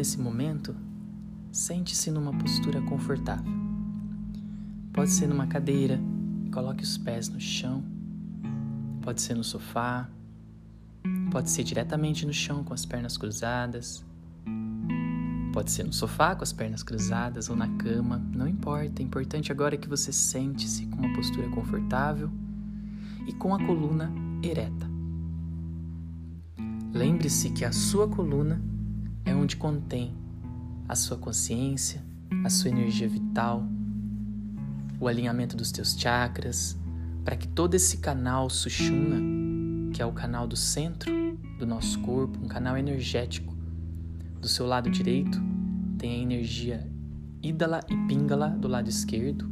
nesse momento, sente-se numa postura confortável. Pode ser numa cadeira, coloque os pés no chão. Pode ser no sofá. Pode ser diretamente no chão com as pernas cruzadas. Pode ser no sofá com as pernas cruzadas ou na cama, não importa. É importante agora que você sente-se com uma postura confortável e com a coluna ereta. Lembre-se que a sua coluna é onde contém a sua consciência, a sua energia vital, o alinhamento dos teus chakras, para que todo esse canal Sushumna, que é o canal do centro do nosso corpo, um canal energético, do seu lado direito tem a energia Idala e Pingala do lado esquerdo,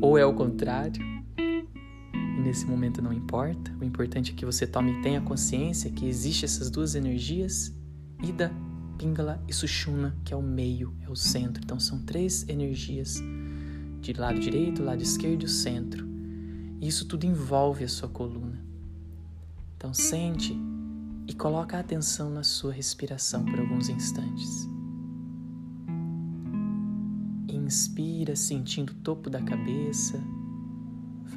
ou é o contrário, nesse momento não importa, o importante é que você tome e tenha consciência que existe essas duas energias, Ida Pingala e Sushumna, que é o meio, é o centro. Então são três energias de lado direito, lado esquerdo e o centro. E isso tudo envolve a sua coluna. Então sente e coloca a atenção na sua respiração por alguns instantes. Inspira sentindo o topo da cabeça,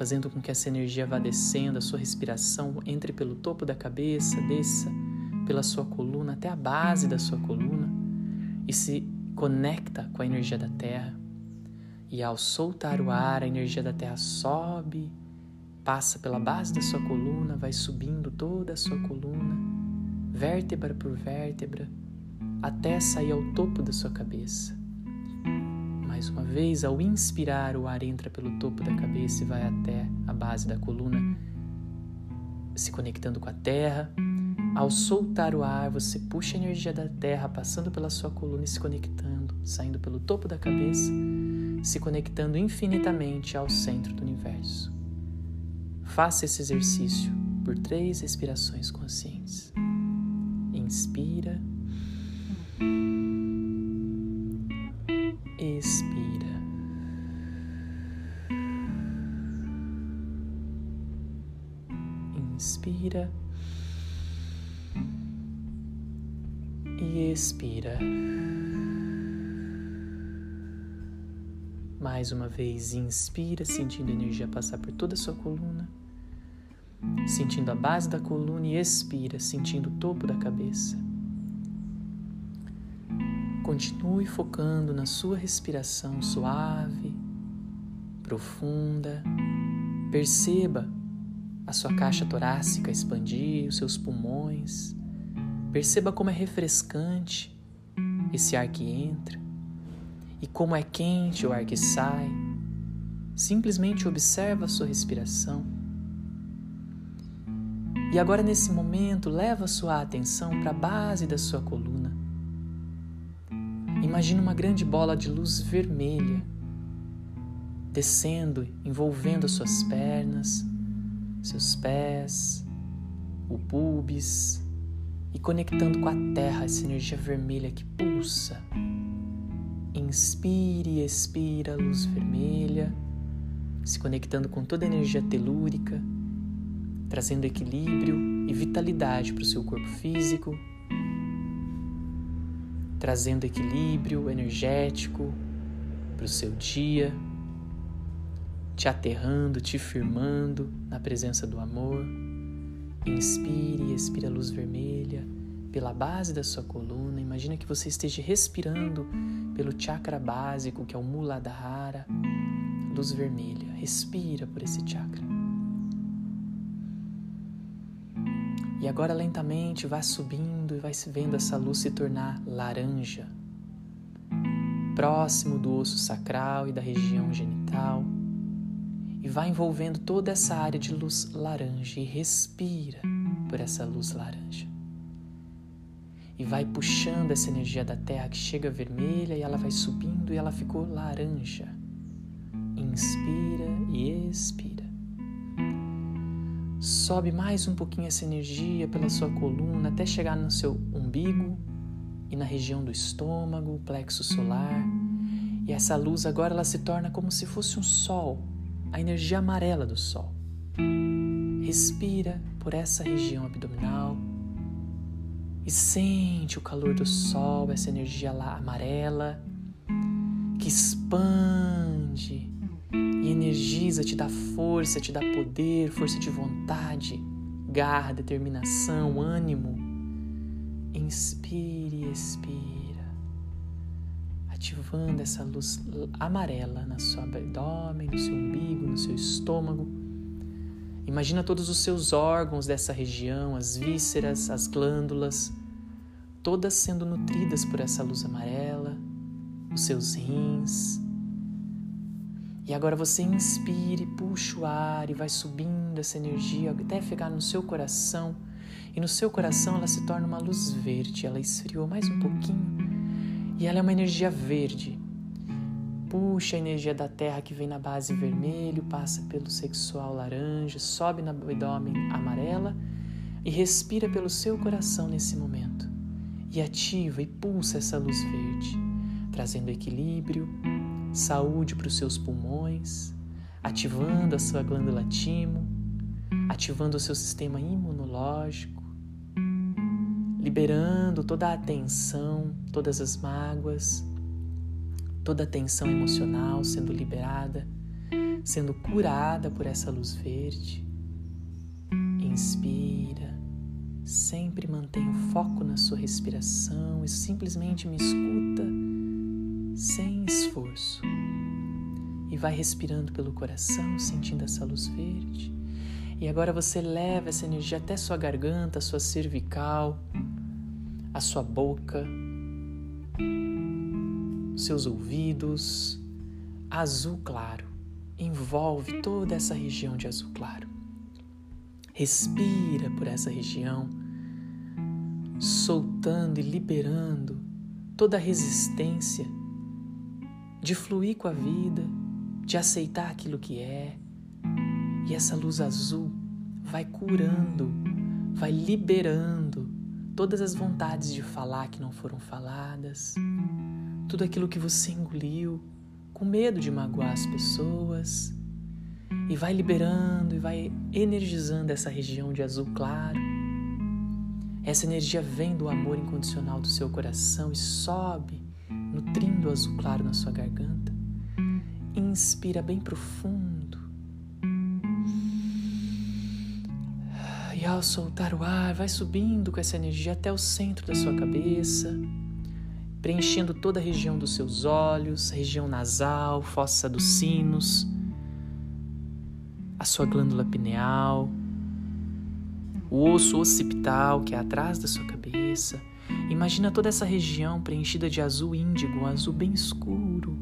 fazendo com que essa energia vá descendo, a sua respiração entre pelo topo da cabeça, desça pela sua coluna até a base da sua coluna e se conecta com a energia da Terra. E ao soltar o ar, a energia da Terra sobe, passa pela base da sua coluna, vai subindo toda a sua coluna, vértebra por vértebra, até sair ao topo da sua cabeça. Mais uma vez, ao inspirar, o ar entra pelo topo da cabeça e vai até a base da coluna, se conectando com a terra ao soltar o ar, você puxa a energia da terra passando pela sua coluna e se conectando, saindo pelo topo da cabeça, se conectando infinitamente ao centro do universo. Faça esse exercício por três respirações conscientes. Inspira. Expira. Inspira. e expira. Mais uma vez, inspira, sentindo a energia passar por toda a sua coluna, sentindo a base da coluna e expira, sentindo o topo da cabeça. Continue focando na sua respiração suave, profunda. Perceba a sua caixa torácica expandir, os seus pulmões Perceba como é refrescante esse ar que entra e como é quente o ar que sai. Simplesmente observa a sua respiração. E agora, nesse momento, leva a sua atenção para a base da sua coluna. Imagina uma grande bola de luz vermelha descendo, envolvendo as suas pernas, seus pés, o pubis, e conectando com a terra, essa energia vermelha que pulsa. Inspire e expira a luz vermelha, se conectando com toda a energia telúrica, trazendo equilíbrio e vitalidade para o seu corpo físico, trazendo equilíbrio energético para o seu dia, te aterrando, te firmando na presença do amor. Inspire e expire a luz vermelha pela base da sua coluna. Imagina que você esteja respirando pelo chakra básico, que é o Muladhara, luz vermelha. Respira por esse chakra. E agora lentamente vai subindo e vai se vendo essa luz se tornar laranja, próximo do osso sacral e da região genital e vai envolvendo toda essa área de luz laranja e respira por essa luz laranja. E vai puxando essa energia da terra que chega vermelha e ela vai subindo e ela ficou laranja. Inspira e expira. Sobe mais um pouquinho essa energia pela sua coluna até chegar no seu umbigo e na região do estômago, plexo solar. E essa luz agora ela se torna como se fosse um sol a energia amarela do sol. Respira por essa região abdominal. e sente o calor do sol, essa energia lá amarela que expande e energiza, te dá força, te dá poder, força de vontade, garra, determinação, ânimo. Inspire e expira, ativando essa luz amarela na sua abdômen, no seu umbigo, no seu estômago. Imagina todos os seus órgãos dessa região, as vísceras, as glândulas, todas sendo nutridas por essa luz amarela, os seus rins. E agora você inspire, puxa o ar e vai subindo essa energia até chegar no seu coração. E no seu coração ela se torna uma luz verde. Ela esfriou mais um pouquinho e ela é uma energia verde. Puxa a energia da terra que vem na base vermelho, passa pelo sexual laranja, sobe na abdômen amarela e respira pelo seu coração nesse momento e ativa e pulsa essa luz verde, trazendo equilíbrio, saúde para os seus pulmões, ativando a sua glândula timo, ativando o seu sistema imunológico, liberando toda a tensão, todas as mágoas, toda a tensão emocional sendo liberada, sendo curada por essa luz verde. Inspira Sempre mantenha o foco na sua respiração e simplesmente me escuta sem esforço. E vai respirando pelo coração, sentindo essa luz verde. E agora você leva essa energia até sua garganta, sua cervical, a sua boca, seus ouvidos. Azul claro envolve toda essa região de azul claro. Respira por essa região, soltando e liberando toda a resistência de fluir com a vida, de aceitar aquilo que é. E essa luz azul vai curando, vai liberando todas as vontades de falar que não foram faladas, tudo aquilo que você engoliu com medo de magoar as pessoas e vai liberando e vai energizando essa região de azul claro. Essa energia vem do amor incondicional do seu coração e sobe, nutrindo o azul claro na sua garganta. Inspira bem profundo. E ao soltar o ar, vai subindo com essa energia até o centro da sua cabeça, preenchendo toda a região dos seus olhos, região nasal, fossa dos sinos a sua glândula pineal, o osso occipital que é atrás da sua cabeça. Imagina toda essa região preenchida de azul índigo, um azul bem escuro,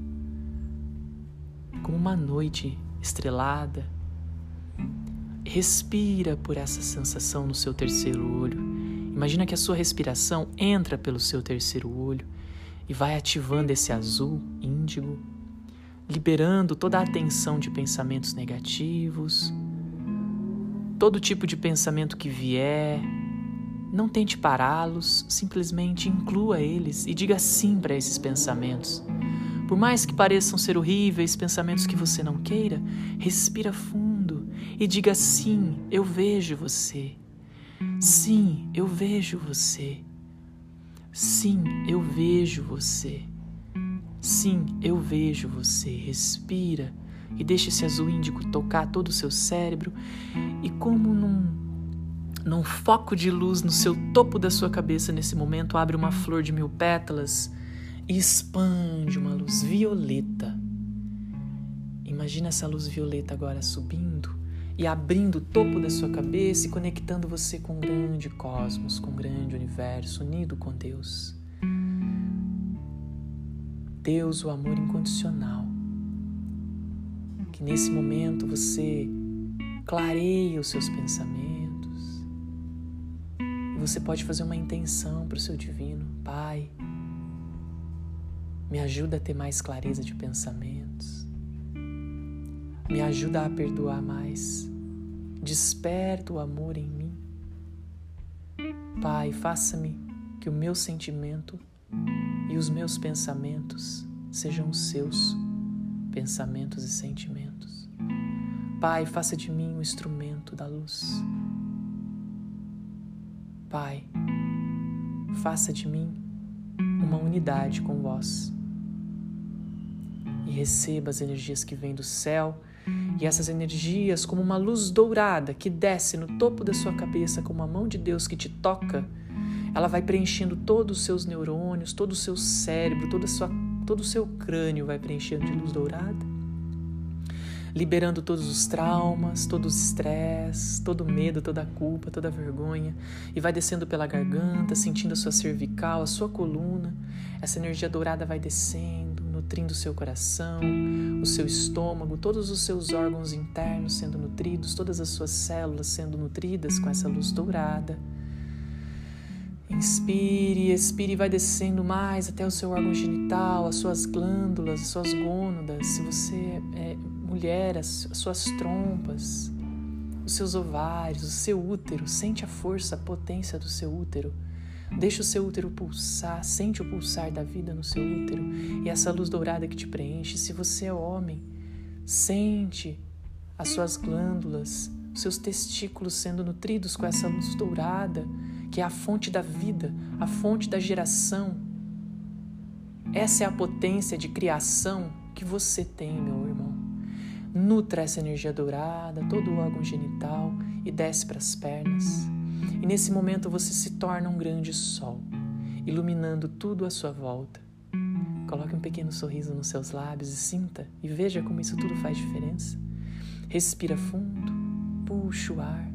como uma noite estrelada. Respira por essa sensação no seu terceiro olho. Imagina que a sua respiração entra pelo seu terceiro olho e vai ativando esse azul índigo liberando toda a atenção de pensamentos negativos, todo tipo de pensamento que vier. Não tente pará-los, simplesmente inclua eles e diga sim para esses pensamentos. Por mais que pareçam ser horríveis, pensamentos que você não queira, respira fundo e diga sim, eu vejo você. Sim, eu vejo você. Sim, eu vejo você. Sim, eu vejo você. Respira e deixa esse azul índico tocar todo o seu cérebro e como num, num foco de luz no seu topo da sua cabeça nesse momento abre uma flor de mil pétalas e expande uma luz violeta. Imagina essa luz violeta agora subindo e abrindo o topo da sua cabeça e conectando você com o grande cosmos, com o grande universo, unido com Deus. Deus, o amor incondicional. Que nesse momento você clareie os seus pensamentos. Você pode fazer uma intenção para o seu divino. Pai, me ajuda a ter mais clareza de pensamentos. Me ajuda a perdoar mais. Desperta o amor em mim. Pai, faça-me que o meu sentimento e os meus pensamentos sejam os seus pensamentos e sentimentos. Pai, faça de mim um instrumento da luz. Pai, faça de mim uma unidade com vós. E receba as energias que vêm do céu, e essas energias, como uma luz dourada que desce no topo da sua cabeça, como a mão de Deus que te toca, ela vai preenchendo todos os seus neurônios, todo o seu cérebro, toda sua, todo o seu crânio vai preenchendo de luz dourada liberando todos os traumas, todo o estresse, todo o medo, toda a culpa, toda a vergonha, e vai descendo pela garganta, sentindo a sua cervical, a sua coluna. Essa energia dourada vai descendo, nutrindo o seu coração, o seu estômago, todos os seus órgãos internos sendo nutridos, todas as suas células sendo nutridas com essa luz dourada. Inspire, expire e vai descendo mais até o seu órgão genital, as suas glândulas, as suas gônadas. Se você é mulher, as suas trompas, os seus ovários, o seu útero, sente a força, a potência do seu útero. Deixa o seu útero pulsar, sente o pulsar da vida no seu útero e essa luz dourada que te preenche. Se você é homem, sente as suas glândulas, os seus testículos sendo nutridos com essa luz dourada, que é a fonte da vida, a fonte da geração. Essa é a potência de criação que você tem, meu irmão. Nutra essa energia dourada, todo o órgão genital e desce para as pernas. E nesse momento você se torna um grande sol, iluminando tudo à sua volta. Coloque um pequeno sorriso nos seus lábios e sinta e veja como isso tudo faz diferença. Respira fundo, puxa o ar.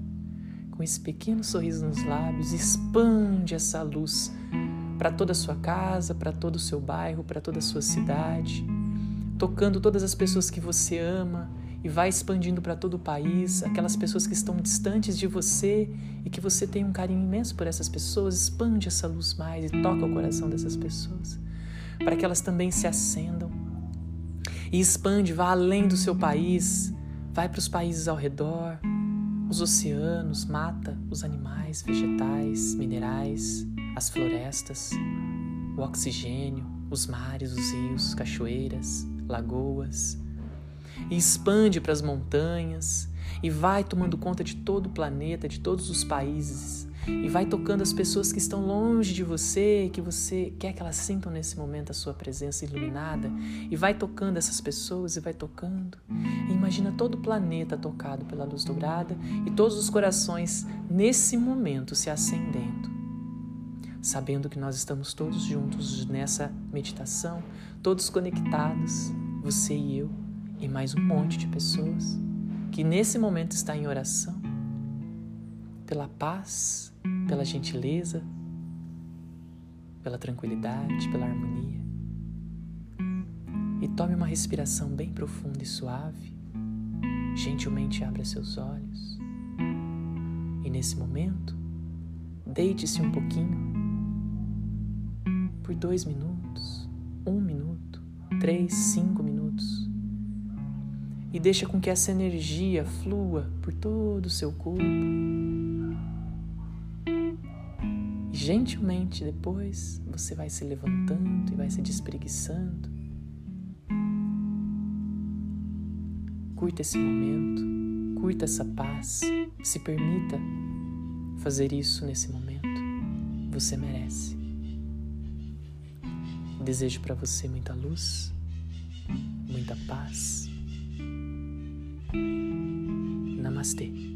Com esse pequeno sorriso nos lábios, expande essa luz para toda a sua casa, para todo o seu bairro, para toda a sua cidade tocando todas as pessoas que você ama e vai expandindo para todo o país, aquelas pessoas que estão distantes de você e que você tem um carinho imenso por essas pessoas, expande essa luz mais e toca o coração dessas pessoas, para que elas também se acendam. E expande, vá além do seu país, vai para os países ao redor, os oceanos, mata os animais, vegetais, minerais, as florestas, o oxigênio, os mares, os rios, cachoeiras, lagoas, e expande para as montanhas, e vai tomando conta de todo o planeta, de todos os países, e vai tocando as pessoas que estão longe de você, que você quer que elas sintam nesse momento a sua presença iluminada, e vai tocando essas pessoas e vai tocando. E imagina todo o planeta tocado pela luz dourada e todos os corações nesse momento se acendendo sabendo que nós estamos todos juntos nessa meditação, todos conectados, você e eu, e mais um monte de pessoas que nesse momento está em oração pela paz, pela gentileza, pela tranquilidade, pela harmonia. E tome uma respiração bem profunda e suave. Gentilmente abra seus olhos. E nesse momento, deite-se um pouquinho por dois minutos, um minuto, três, cinco minutos. E deixa com que essa energia flua por todo o seu corpo. E gentilmente depois você vai se levantando e vai se despreguiçando. Curta esse momento, curta essa paz, se permita fazer isso nesse momento. Você merece. Desejo para você muita luz, muita paz. Namastê.